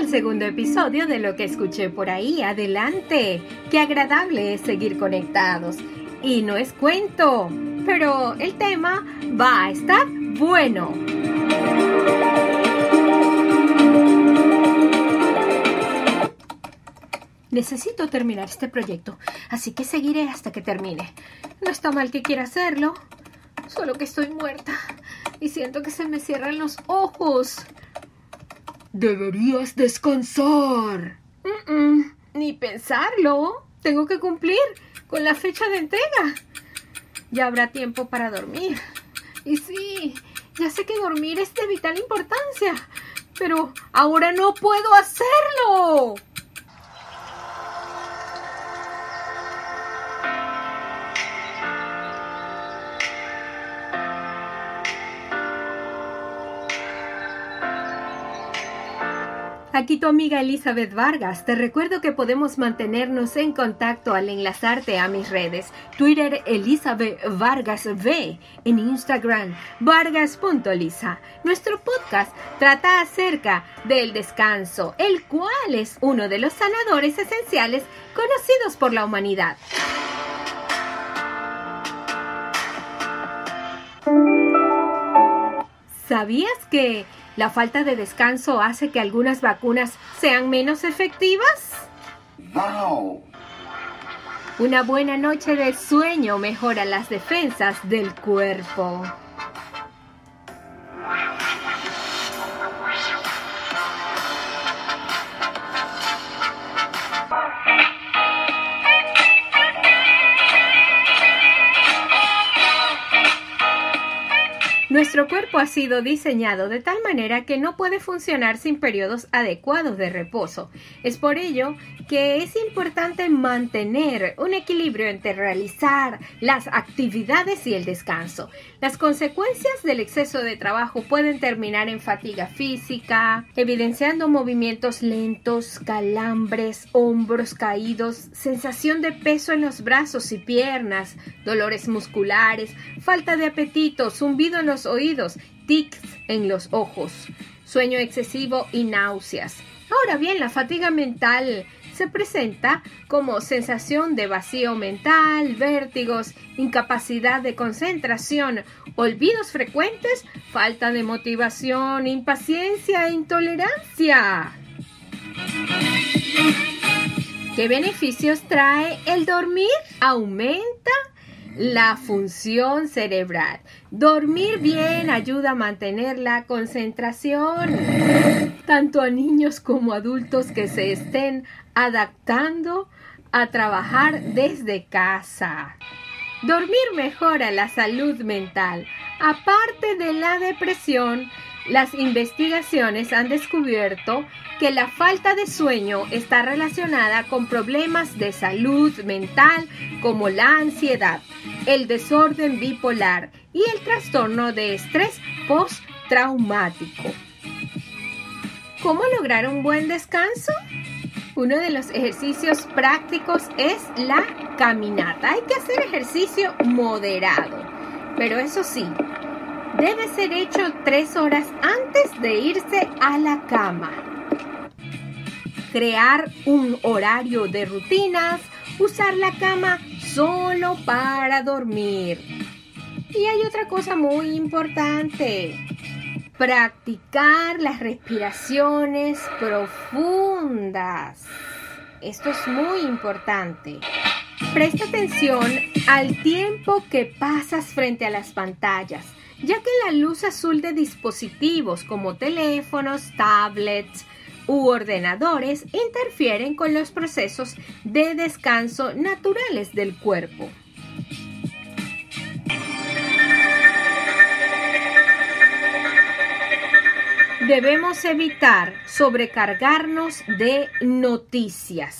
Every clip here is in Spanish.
al segundo episodio de lo que escuché por ahí. Adelante. Qué agradable es seguir conectados. Y no es cuento, pero el tema va a estar bueno. Necesito terminar este proyecto, así que seguiré hasta que termine. No está mal que quiera hacerlo, solo que estoy muerta y siento que se me cierran los ojos. Deberías descansar. ni pensarlo. Tengo que cumplir con la fecha de entrega. Ya habrá tiempo para dormir. Y sí, ya sé que dormir es de vital importancia, pero ahora no puedo hacerlo. Aquí tu amiga Elizabeth Vargas. Te recuerdo que podemos mantenernos en contacto al enlazarte a mis redes. Twitter Elizabeth Vargas V. En Instagram vargas.lisa. Nuestro podcast trata acerca del descanso, el cual es uno de los sanadores esenciales conocidos por la humanidad. ¿Sabías que ¿La falta de descanso hace que algunas vacunas sean menos efectivas? Una buena noche de sueño mejora las defensas del cuerpo. Nuestro cuerpo ha sido diseñado de tal manera que no puede funcionar sin periodos adecuados de reposo. Es por ello que es importante mantener un equilibrio entre realizar las actividades y el descanso. Las consecuencias del exceso de trabajo pueden terminar en fatiga física, evidenciando movimientos lentos, calambres, hombros caídos, sensación de peso en los brazos y piernas, dolores musculares, falta de apetito, zumbido en los oídos, tics en los ojos, sueño excesivo y náuseas. Ahora bien, la fatiga mental se presenta como sensación de vacío mental, vértigos, incapacidad de concentración, olvidos frecuentes, falta de motivación, impaciencia e intolerancia. ¿Qué beneficios trae el dormir? Aumenta la función cerebral. Dormir bien ayuda a mantener la concentración, tanto a niños como adultos que se estén adaptando a trabajar desde casa. Dormir mejora la salud mental. Aparte de la depresión, las investigaciones han descubierto que la falta de sueño está relacionada con problemas de salud mental como la ansiedad, el desorden bipolar y el trastorno de estrés postraumático. ¿Cómo lograr un buen descanso? Uno de los ejercicios prácticos es la caminata. Hay que hacer ejercicio moderado, pero eso sí, debe ser hecho tres horas antes de irse a la cama. Crear un horario de rutinas, usar la cama solo para dormir. Y hay otra cosa muy importante. Practicar las respiraciones profundas. Esto es muy importante. Presta atención al tiempo que pasas frente a las pantallas ya que la luz azul de dispositivos como teléfonos, tablets u ordenadores interfieren con los procesos de descanso naturales del cuerpo. Debemos evitar sobrecargarnos de noticias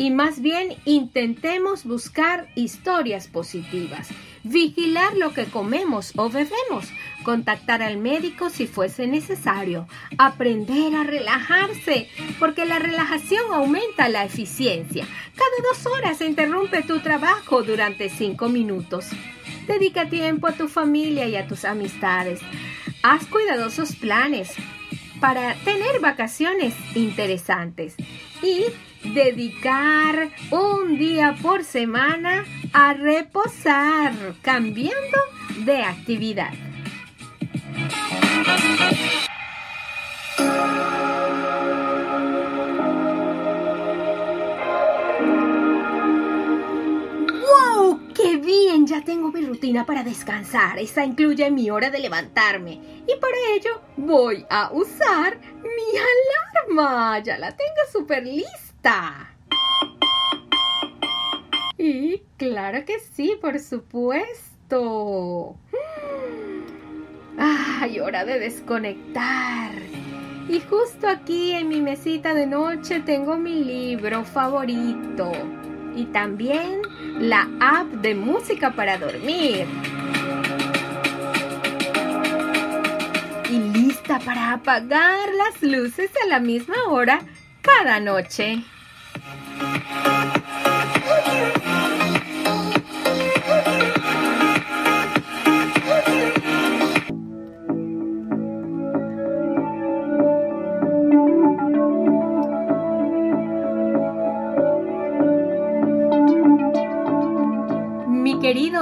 y más bien intentemos buscar historias positivas vigilar lo que comemos o bebemos, contactar al médico si fuese necesario, aprender a relajarse, porque la relajación aumenta la eficiencia. Cada dos horas se interrumpe tu trabajo durante cinco minutos. Dedica tiempo a tu familia y a tus amistades. Haz cuidadosos planes. para tener vacaciones interesantes y dedicar un día por semana a reposar, cambiando de actividad. ¡Wow! ¡Qué bien! Ya tengo mi rutina para descansar. Esa incluye mi hora de levantarme. Y para ello voy a usar mi Ya la tengo súper lista. Y claro que sí, por supuesto. ¡Ay, hora de desconectar! Y justo aquí en mi mesita de noche tengo mi libro favorito y también la app de música para dormir. Para apagar las luces a la misma hora cada noche.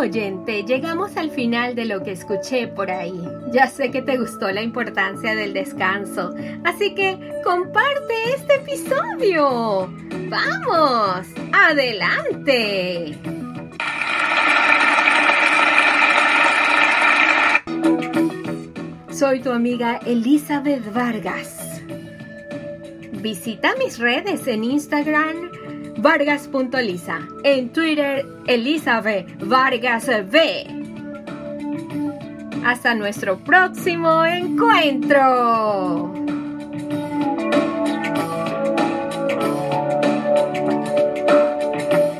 Oyente, llegamos al final de lo que escuché por ahí. Ya sé que te gustó la importancia del descanso, así que comparte este episodio. ¡Vamos! ¡Adelante! Soy tu amiga Elizabeth Vargas. Visita mis redes en Instagram vargas.lisa. En Twitter, Elizabeth Vargas V. Hasta nuestro próximo encuentro.